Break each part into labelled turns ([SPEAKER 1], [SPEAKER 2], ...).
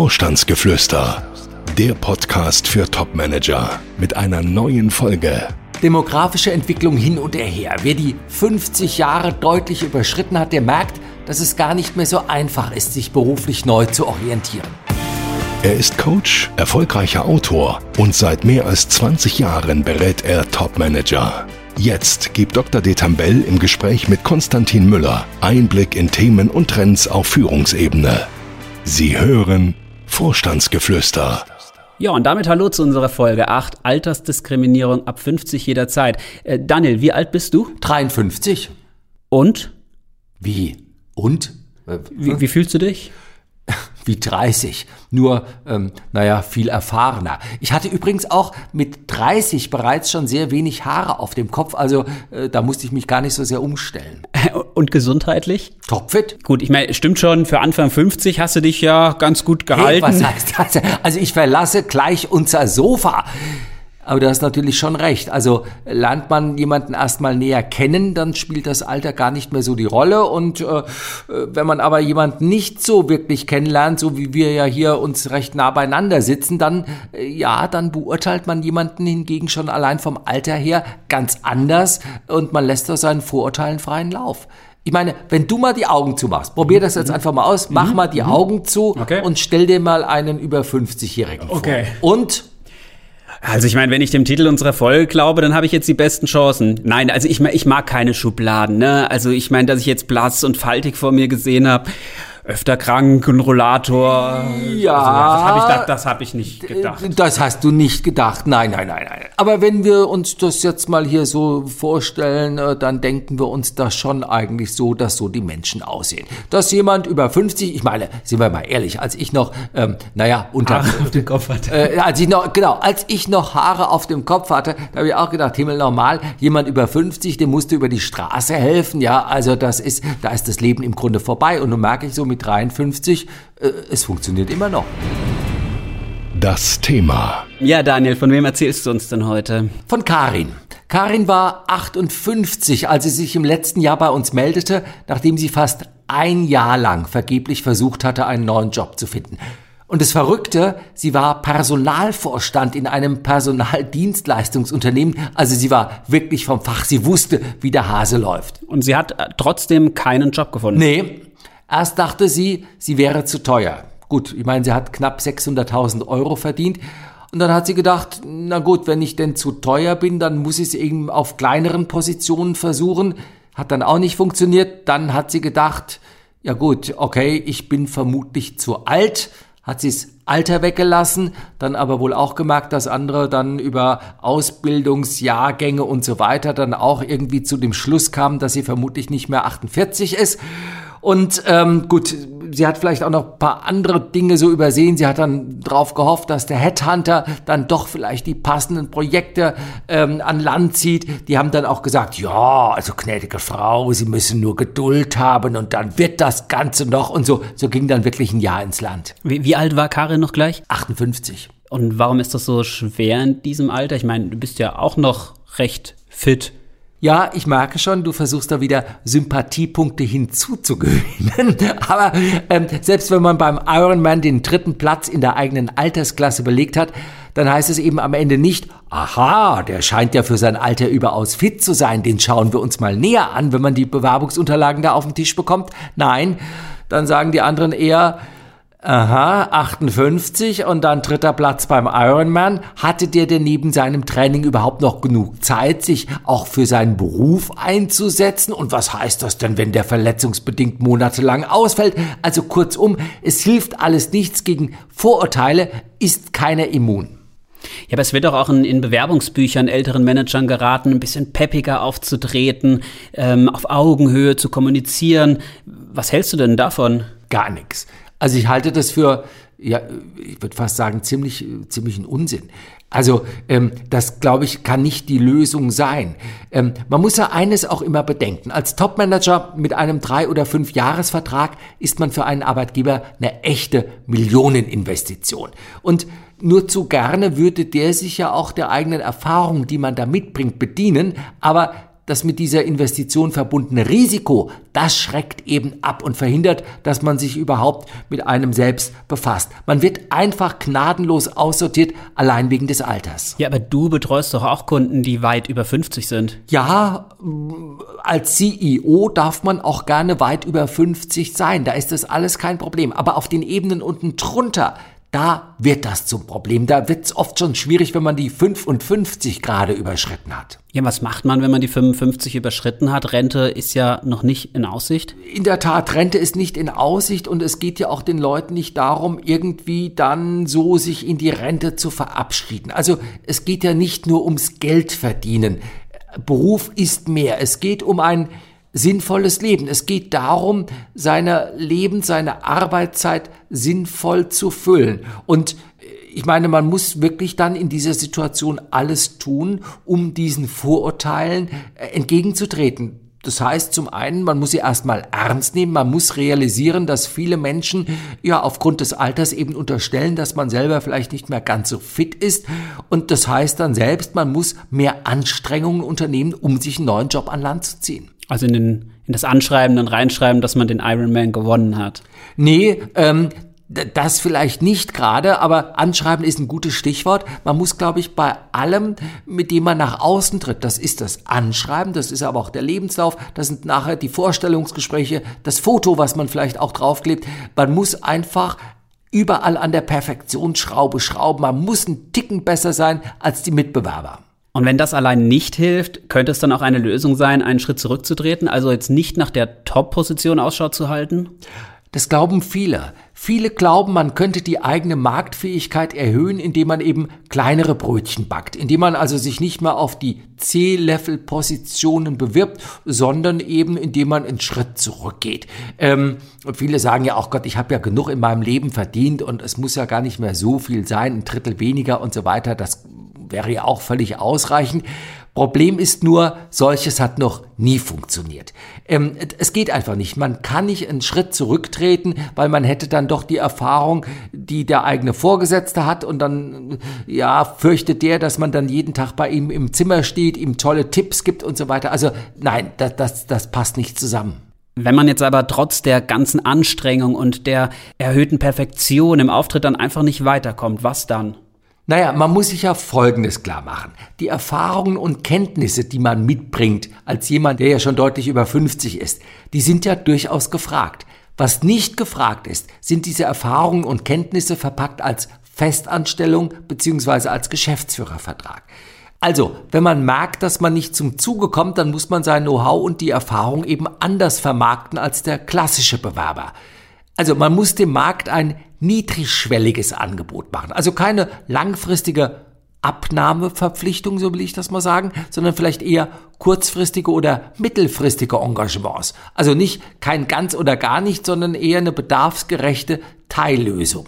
[SPEAKER 1] Vorstandsgeflüster, der Podcast für Topmanager mit einer neuen Folge.
[SPEAKER 2] Demografische Entwicklung hin und her. Wer die 50 Jahre deutlich überschritten hat, der merkt, dass es gar nicht mehr so einfach ist, sich beruflich neu zu orientieren.
[SPEAKER 1] Er ist Coach, erfolgreicher Autor und seit mehr als 20 Jahren berät er Topmanager. Jetzt gibt Dr. Detambell im Gespräch mit Konstantin Müller Einblick in Themen und Trends auf Führungsebene. Sie hören Vorstandsgeflüster.
[SPEAKER 3] Ja, und damit hallo zu unserer Folge 8, Altersdiskriminierung ab 50 jederzeit. Äh, Daniel, wie alt bist du?
[SPEAKER 2] 53.
[SPEAKER 3] Und?
[SPEAKER 2] Wie? Und?
[SPEAKER 3] Äh, wie, wie fühlst du dich?
[SPEAKER 2] Wie 30, nur, ähm, naja, viel erfahrener. Ich hatte übrigens auch mit 30 bereits schon sehr wenig Haare auf dem Kopf, also äh, da musste ich mich gar nicht so sehr umstellen.
[SPEAKER 3] Und gesundheitlich?
[SPEAKER 2] Topfit.
[SPEAKER 3] Gut, ich meine, stimmt schon, für Anfang 50 hast du dich ja ganz gut gehalten.
[SPEAKER 2] Hey, was heißt das? Also ich verlasse gleich unser Sofa. Aber du hast natürlich schon recht. Also lernt man jemanden erstmal näher kennen, dann spielt das Alter gar nicht mehr so die Rolle. Und äh, wenn man aber jemanden nicht so wirklich kennenlernt, so wie wir ja hier uns recht nah beieinander sitzen, dann äh, ja, dann beurteilt man jemanden hingegen schon allein vom Alter her ganz anders und man lässt aus seinen Vorurteilen freien Lauf. Ich meine, wenn du mal die Augen zumachst, probier das jetzt mhm. einfach mal aus, mach mhm. mal die mhm. Augen zu okay. und stell dir mal einen über 50-Jährigen vor. Okay. Und
[SPEAKER 3] also ich meine, wenn ich dem Titel unserer Folge glaube, dann habe ich jetzt die besten Chancen. Nein, also ich, ich mag keine Schubladen. Ne? Also ich meine, dass ich jetzt blass und faltig vor mir gesehen habe öfter krank, ein Rollator.
[SPEAKER 2] Ja. Also,
[SPEAKER 3] das habe ich, das hab ich nicht gedacht.
[SPEAKER 2] Das hast du nicht gedacht. Nein, nein, nein, nein. Aber wenn wir uns das jetzt mal hier so vorstellen, äh, dann denken wir uns das schon eigentlich so, dass so die Menschen aussehen. Dass jemand über 50, ich meine, sind wir mal ehrlich, als ich noch, ähm, naja, unter
[SPEAKER 3] Haare auf dem Kopf hatte.
[SPEAKER 2] Äh, als ich noch, genau, als ich noch Haare auf dem Kopf hatte, da habe ich auch gedacht, Himmel normal, jemand über 50, dem musste über die Straße helfen. Ja, also das ist, da ist das Leben im Grunde vorbei. Und nun merke ich so mit 53, äh, es funktioniert immer noch.
[SPEAKER 1] Das Thema.
[SPEAKER 3] Ja, Daniel, von wem erzählst du uns denn heute?
[SPEAKER 2] Von Karin. Karin war 58, als sie sich im letzten Jahr bei uns meldete, nachdem sie fast ein Jahr lang vergeblich versucht hatte, einen neuen Job zu finden. Und das Verrückte, sie war Personalvorstand in einem Personaldienstleistungsunternehmen. Also sie war wirklich vom Fach. Sie wusste, wie der Hase läuft.
[SPEAKER 3] Und sie hat trotzdem keinen Job gefunden?
[SPEAKER 2] Nee, Erst dachte sie, sie wäre zu teuer. Gut, ich meine, sie hat knapp 600.000 Euro verdient. Und dann hat sie gedacht, na gut, wenn ich denn zu teuer bin, dann muss ich es eben auf kleineren Positionen versuchen. Hat dann auch nicht funktioniert. Dann hat sie gedacht, ja gut, okay, ich bin vermutlich zu alt. Hat sie es Alter weggelassen, dann aber wohl auch gemerkt, dass andere dann über Ausbildungsjahrgänge und so weiter dann auch irgendwie zu dem Schluss kamen, dass sie vermutlich nicht mehr 48 ist. Und ähm, gut, sie hat vielleicht auch noch ein paar andere Dinge so übersehen. Sie hat dann darauf gehofft, dass der Headhunter dann doch vielleicht die passenden Projekte ähm, an Land zieht. Die haben dann auch gesagt, ja, also gnädige Frau, Sie müssen nur Geduld haben und dann wird das Ganze noch. Und so, so ging dann wirklich ein Jahr ins Land.
[SPEAKER 3] Wie, wie alt war Karin noch gleich?
[SPEAKER 2] 58.
[SPEAKER 3] Und warum ist das so schwer in diesem Alter? Ich meine, du bist ja auch noch recht fit.
[SPEAKER 2] Ja, ich merke schon, du versuchst da wieder Sympathiepunkte hinzuzugewinnen. Aber ähm, selbst wenn man beim Ironman den dritten Platz in der eigenen Altersklasse belegt hat, dann heißt es eben am Ende nicht, aha, der scheint ja für sein Alter überaus fit zu sein, den schauen wir uns mal näher an, wenn man die Bewerbungsunterlagen da auf den Tisch bekommt. Nein, dann sagen die anderen eher, Aha, 58 und dann dritter Platz beim Ironman. Hatte der denn neben seinem Training überhaupt noch genug Zeit, sich auch für seinen Beruf einzusetzen? Und was heißt das denn, wenn der verletzungsbedingt monatelang ausfällt? Also kurzum, es hilft alles nichts gegen Vorurteile, ist keiner immun.
[SPEAKER 3] Ja, aber es wird doch auch in, in, Bewerbungsbüchern älteren Managern geraten, ein bisschen peppiger aufzutreten, ähm, auf Augenhöhe zu kommunizieren. Was hältst du denn davon?
[SPEAKER 2] Gar nichts. Also ich halte das für, ja, ich würde fast sagen, ziemlich, ziemlichen Unsinn. Also ähm, das, glaube ich, kann nicht die Lösung sein. Ähm, man muss ja eines auch immer bedenken. Als Topmanager mit einem drei- oder fünf Jahresvertrag ist man für einen Arbeitgeber eine echte Millioneninvestition. Und nur zu gerne würde der sich ja auch der eigenen Erfahrung, die man da mitbringt, bedienen. Aber das mit dieser Investition verbundene Risiko, das schreckt eben ab und verhindert, dass man sich überhaupt mit einem selbst befasst. Man wird einfach gnadenlos aussortiert, allein wegen des Alters.
[SPEAKER 3] Ja, aber du betreust doch auch Kunden, die weit über 50 sind.
[SPEAKER 2] Ja, als CEO darf man auch gerne weit über 50 sein. Da ist das alles kein Problem. Aber auf den Ebenen unten drunter, da wird das zum Problem. Da wird es oft schon schwierig, wenn man die 55 gerade überschritten hat.
[SPEAKER 3] Ja, was macht man, wenn man die 55 überschritten hat? Rente ist ja noch nicht in Aussicht.
[SPEAKER 2] In der Tat, Rente ist nicht in Aussicht und es geht ja auch den Leuten nicht darum, irgendwie dann so sich in die Rente zu verabschieden. Also es geht ja nicht nur ums Geld verdienen. Beruf ist mehr. Es geht um ein sinnvolles Leben. Es geht darum, seine Leben, seine Arbeitszeit sinnvoll zu füllen. Und äh, ich meine, man muss wirklich dann in dieser Situation alles tun, um diesen Vorurteilen äh, entgegenzutreten. Das heißt zum einen, man muss sie erstmal ernst nehmen, man muss realisieren, dass viele Menschen ja aufgrund des Alters eben unterstellen, dass man selber vielleicht nicht mehr ganz so fit ist. Und das heißt dann selbst, man muss mehr Anstrengungen unternehmen, um sich einen neuen Job an Land zu ziehen.
[SPEAKER 3] Also in, den, in das Anschreiben dann reinschreiben, dass man den Ironman gewonnen hat.
[SPEAKER 2] Nee, ähm, das vielleicht nicht gerade, aber anschreiben ist ein gutes Stichwort. Man muss, glaube ich, bei allem, mit dem man nach außen tritt, das ist das Anschreiben, das ist aber auch der Lebenslauf, das sind nachher die Vorstellungsgespräche, das Foto, was man vielleicht auch draufklebt. Man muss einfach überall an der Perfektionsschraube schrauben. Man muss einen Ticken besser sein als die Mitbewerber.
[SPEAKER 3] Und wenn das allein nicht hilft, könnte es dann auch eine Lösung sein, einen Schritt zurückzutreten, also jetzt nicht nach der Top-Position Ausschau zu halten?
[SPEAKER 2] Das glauben viele. Viele glauben, man könnte die eigene Marktfähigkeit erhöhen, indem man eben kleinere Brötchen backt, indem man also sich nicht mehr auf die C-Level-Positionen bewirbt, sondern eben indem man einen Schritt zurückgeht. Ähm, und viele sagen ja auch, Gott, ich habe ja genug in meinem Leben verdient und es muss ja gar nicht mehr so viel sein, ein Drittel weniger und so weiter. Das wäre ja auch völlig ausreichend. Problem ist nur, solches hat noch nie funktioniert. Ähm, es geht einfach nicht. Man kann nicht einen Schritt zurücktreten, weil man hätte dann doch die Erfahrung, die der eigene Vorgesetzte hat und dann, ja, fürchtet der, dass man dann jeden Tag bei ihm im Zimmer steht, ihm tolle Tipps gibt und so weiter. Also nein, das, das, das passt nicht zusammen.
[SPEAKER 3] Wenn man jetzt aber trotz der ganzen Anstrengung und der erhöhten Perfektion im Auftritt dann einfach nicht weiterkommt, was dann?
[SPEAKER 2] Naja, man muss sich ja Folgendes klar machen. Die Erfahrungen und Kenntnisse, die man mitbringt, als jemand, der ja schon deutlich über 50 ist, die sind ja durchaus gefragt. Was nicht gefragt ist, sind diese Erfahrungen und Kenntnisse verpackt als Festanstellung bzw. als Geschäftsführervertrag. Also, wenn man merkt, dass man nicht zum Zuge kommt, dann muss man sein Know-how und die Erfahrung eben anders vermarkten als der klassische Bewerber. Also man muss dem Markt ein niedrigschwelliges Angebot machen. Also keine langfristige Abnahmeverpflichtung, so will ich das mal sagen, sondern vielleicht eher kurzfristige oder mittelfristige Engagements. Also nicht kein ganz oder gar nicht, sondern eher eine bedarfsgerechte Teillösung.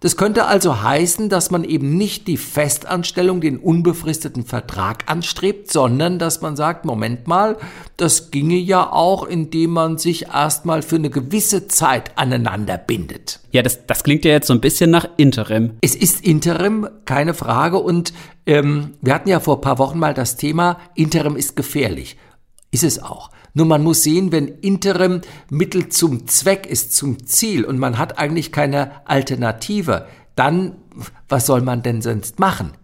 [SPEAKER 2] Das könnte also heißen, dass man eben nicht die Festanstellung, den unbefristeten Vertrag anstrebt, sondern dass man sagt, Moment mal, das ginge ja auch, indem man sich erstmal für eine gewisse Zeit aneinander bindet.
[SPEAKER 3] Ja, das, das klingt ja jetzt so ein bisschen nach Interim.
[SPEAKER 2] Es ist Interim, keine Frage. Und ähm, wir hatten ja vor ein paar Wochen mal das Thema, Interim ist gefährlich. Ist es auch. Nur man muss sehen, wenn Interim Mittel zum Zweck ist, zum Ziel und man hat eigentlich keine Alternative, dann was soll man denn sonst machen?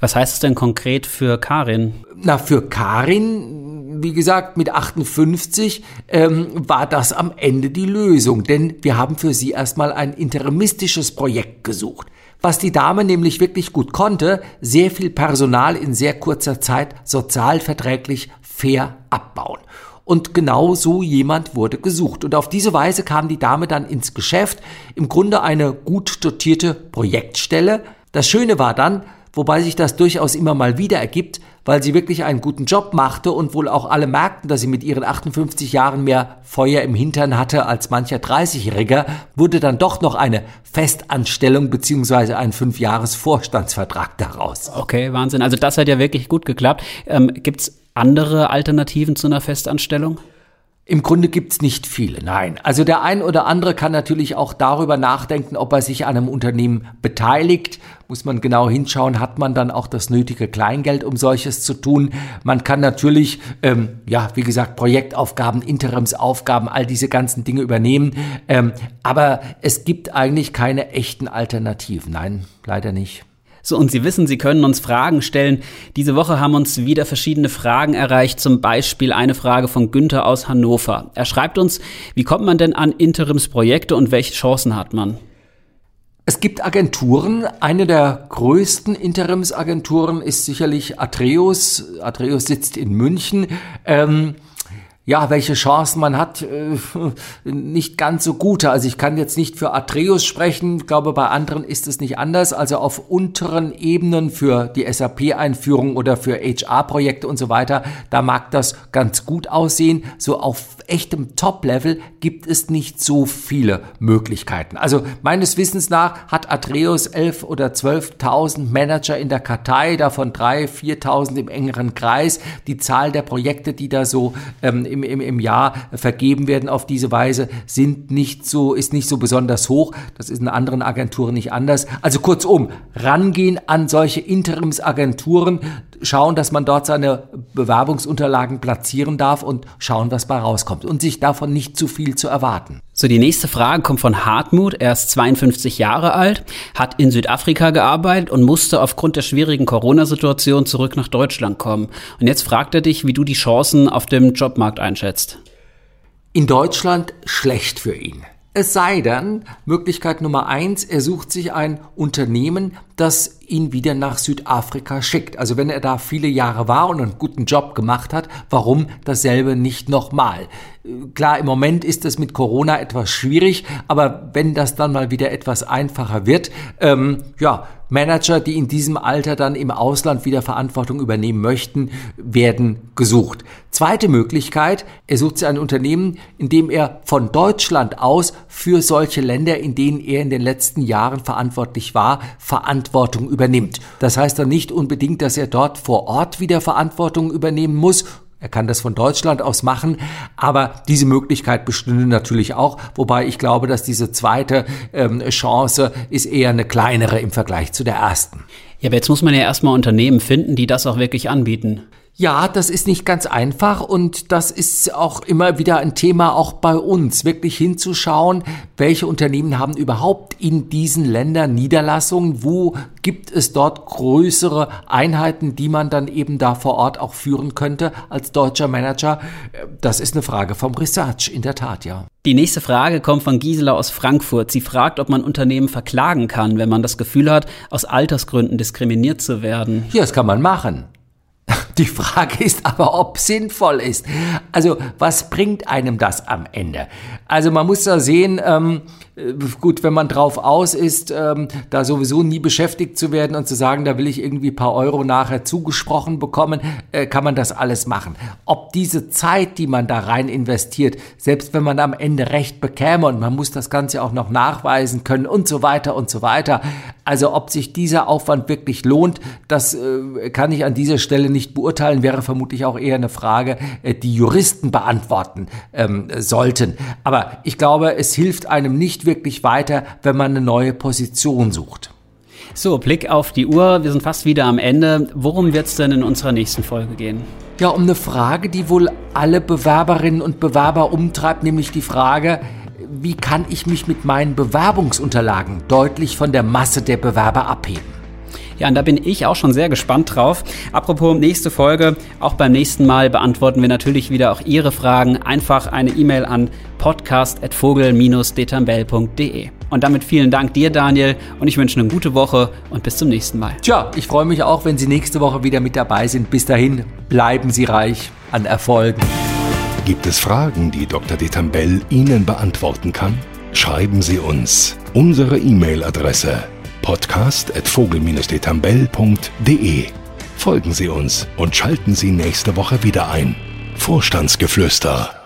[SPEAKER 3] Was heißt es denn konkret für Karin?
[SPEAKER 2] Na, für Karin, wie gesagt, mit 58 ähm, war das am Ende die Lösung, denn wir haben für sie erstmal ein interimistisches Projekt gesucht. Was die Dame nämlich wirklich gut konnte, sehr viel Personal in sehr kurzer Zeit sozialverträglich fair abbauen. Und genau so jemand wurde gesucht. Und auf diese Weise kam die Dame dann ins Geschäft. Im Grunde eine gut dotierte Projektstelle. Das Schöne war dann, wobei sich das durchaus immer mal wieder ergibt, weil sie wirklich einen guten Job machte und wohl auch alle merkten, dass sie mit ihren 58 Jahren mehr Feuer im Hintern hatte als mancher 30-Jähriger, wurde dann doch noch eine Festanstellung beziehungsweise ein Fünfjahres-Vorstandsvertrag daraus.
[SPEAKER 3] Okay, Wahnsinn. Also das hat ja wirklich gut geklappt. Ähm, gibt's andere Alternativen zu einer Festanstellung?
[SPEAKER 2] Im Grunde gibt's nicht viele, nein. Also der ein oder andere kann natürlich auch darüber nachdenken, ob er sich an einem Unternehmen beteiligt. Muss man genau hinschauen, hat man dann auch das nötige Kleingeld, um solches zu tun. Man kann natürlich, ähm, ja, wie gesagt, Projektaufgaben, Interimsaufgaben, all diese ganzen Dinge übernehmen. Ähm, aber es gibt eigentlich keine echten Alternativen. Nein, leider nicht.
[SPEAKER 3] So, und Sie wissen, Sie können uns Fragen stellen. Diese Woche haben uns wieder verschiedene Fragen erreicht, zum Beispiel eine Frage von Günther aus Hannover. Er schreibt uns, wie kommt man denn an Interimsprojekte und welche Chancen hat man?
[SPEAKER 2] Es gibt Agenturen. Eine der größten Interimsagenturen ist sicherlich Atreus. Atreus sitzt in München. Ähm, ja, welche Chancen man hat, äh, nicht ganz so gute. Also ich kann jetzt nicht für Atreus sprechen, ich glaube, bei anderen ist es nicht anders. Also auf unteren Ebenen für die SAP-Einführung oder für HR-Projekte und so weiter, da mag das ganz gut aussehen. So auf echtem Top-Level gibt es nicht so viele Möglichkeiten. Also meines Wissens nach hat Atreus 11 oder 12.000 Manager in der Kartei, davon 3.000, 4.000 im engeren Kreis. Die Zahl der Projekte, die da so ähm, im, im, im Jahr vergeben werden auf diese Weise, sind nicht so, ist nicht so besonders hoch. Das ist in anderen Agenturen nicht anders. Also kurzum, rangehen an solche Interimsagenturen, schauen, dass man dort seine Bewerbungsunterlagen platzieren darf und schauen, was bei rauskommt und sich davon nicht zu viel zu erwarten.
[SPEAKER 3] So, die nächste Frage kommt von Hartmut. Er ist 52 Jahre alt, hat in Südafrika gearbeitet und musste aufgrund der schwierigen Corona-Situation zurück nach Deutschland kommen. Und jetzt fragt er dich, wie du die Chancen auf dem Jobmarkt einschätzt.
[SPEAKER 2] In Deutschland schlecht für ihn. Es sei denn, Möglichkeit Nummer eins, er sucht sich ein Unternehmen, das ihn wieder nach Südafrika schickt. Also wenn er da viele Jahre war und einen guten Job gemacht hat, warum dasselbe nicht nochmal? Klar, im Moment ist es mit Corona etwas schwierig, aber wenn das dann mal wieder etwas einfacher wird, ähm, ja, Manager, die in diesem Alter dann im Ausland wieder Verantwortung übernehmen möchten, werden gesucht. Zweite Möglichkeit, er sucht sich ein Unternehmen, in dem er von Deutschland aus für solche Länder, in denen er in den letzten Jahren verantwortlich war, Verantwortung übernimmt. Das heißt dann nicht unbedingt, dass er dort vor Ort wieder Verantwortung übernehmen muss er kann das von Deutschland aus machen, aber diese Möglichkeit bestünde natürlich auch, wobei ich glaube, dass diese zweite ähm, Chance ist eher eine kleinere im Vergleich zu der ersten.
[SPEAKER 3] Ja, aber jetzt muss man ja erstmal Unternehmen finden, die das auch wirklich anbieten.
[SPEAKER 2] Ja, das ist nicht ganz einfach und das ist auch immer wieder ein Thema auch bei uns, wirklich hinzuschauen, welche Unternehmen haben überhaupt in diesen Ländern Niederlassungen, wo gibt es dort größere Einheiten, die man dann eben da vor Ort auch führen könnte als deutscher Manager. Das ist eine Frage vom Research, in der Tat, ja.
[SPEAKER 3] Die nächste Frage kommt von Gisela aus Frankfurt. Sie fragt, ob man Unternehmen verklagen kann, wenn man das Gefühl hat, aus Altersgründen diskriminiert zu werden.
[SPEAKER 2] Ja, das kann man machen. Die Frage ist aber, ob sinnvoll ist. Also, was bringt einem das am Ende? Also, man muss da sehen, ähm, äh, gut, wenn man drauf aus ist, ähm, da sowieso nie beschäftigt zu werden und zu sagen, da will ich irgendwie paar Euro nachher zugesprochen bekommen, äh, kann man das alles machen. Ob diese Zeit, die man da rein investiert, selbst wenn man am Ende Recht bekäme und man muss das Ganze auch noch nachweisen können und so weiter und so weiter. Also ob sich dieser Aufwand wirklich lohnt, das äh, kann ich an dieser Stelle nicht beurteilen, wäre vermutlich auch eher eine Frage, äh, die Juristen beantworten ähm, sollten. Aber ich glaube, es hilft einem nicht wirklich weiter, wenn man eine neue Position sucht.
[SPEAKER 3] So, Blick auf die Uhr. Wir sind fast wieder am Ende. Worum wird es denn in unserer nächsten Folge gehen?
[SPEAKER 2] Ja, um eine Frage, die wohl alle Bewerberinnen und Bewerber umtreibt, nämlich die Frage, wie kann ich mich mit meinen Bewerbungsunterlagen deutlich von der Masse der Bewerber abheben?
[SPEAKER 3] Ja, und da bin ich auch schon sehr gespannt drauf. Apropos nächste Folge, auch beim nächsten Mal beantworten wir natürlich wieder auch Ihre Fragen. Einfach eine E-Mail an podcast.vogel-detambell.de. Und damit vielen Dank dir, Daniel, und ich wünsche eine gute Woche und bis zum nächsten Mal.
[SPEAKER 2] Tja, ich freue mich auch, wenn Sie nächste Woche wieder mit dabei sind. Bis dahin, bleiben Sie reich an Erfolgen.
[SPEAKER 1] Gibt es Fragen, die Dr. Detambell Ihnen beantworten kann? Schreiben Sie uns. Unsere E-Mail-Adresse podcast.vogel-detambell.de. Folgen Sie uns und schalten Sie nächste Woche wieder ein. Vorstandsgeflüster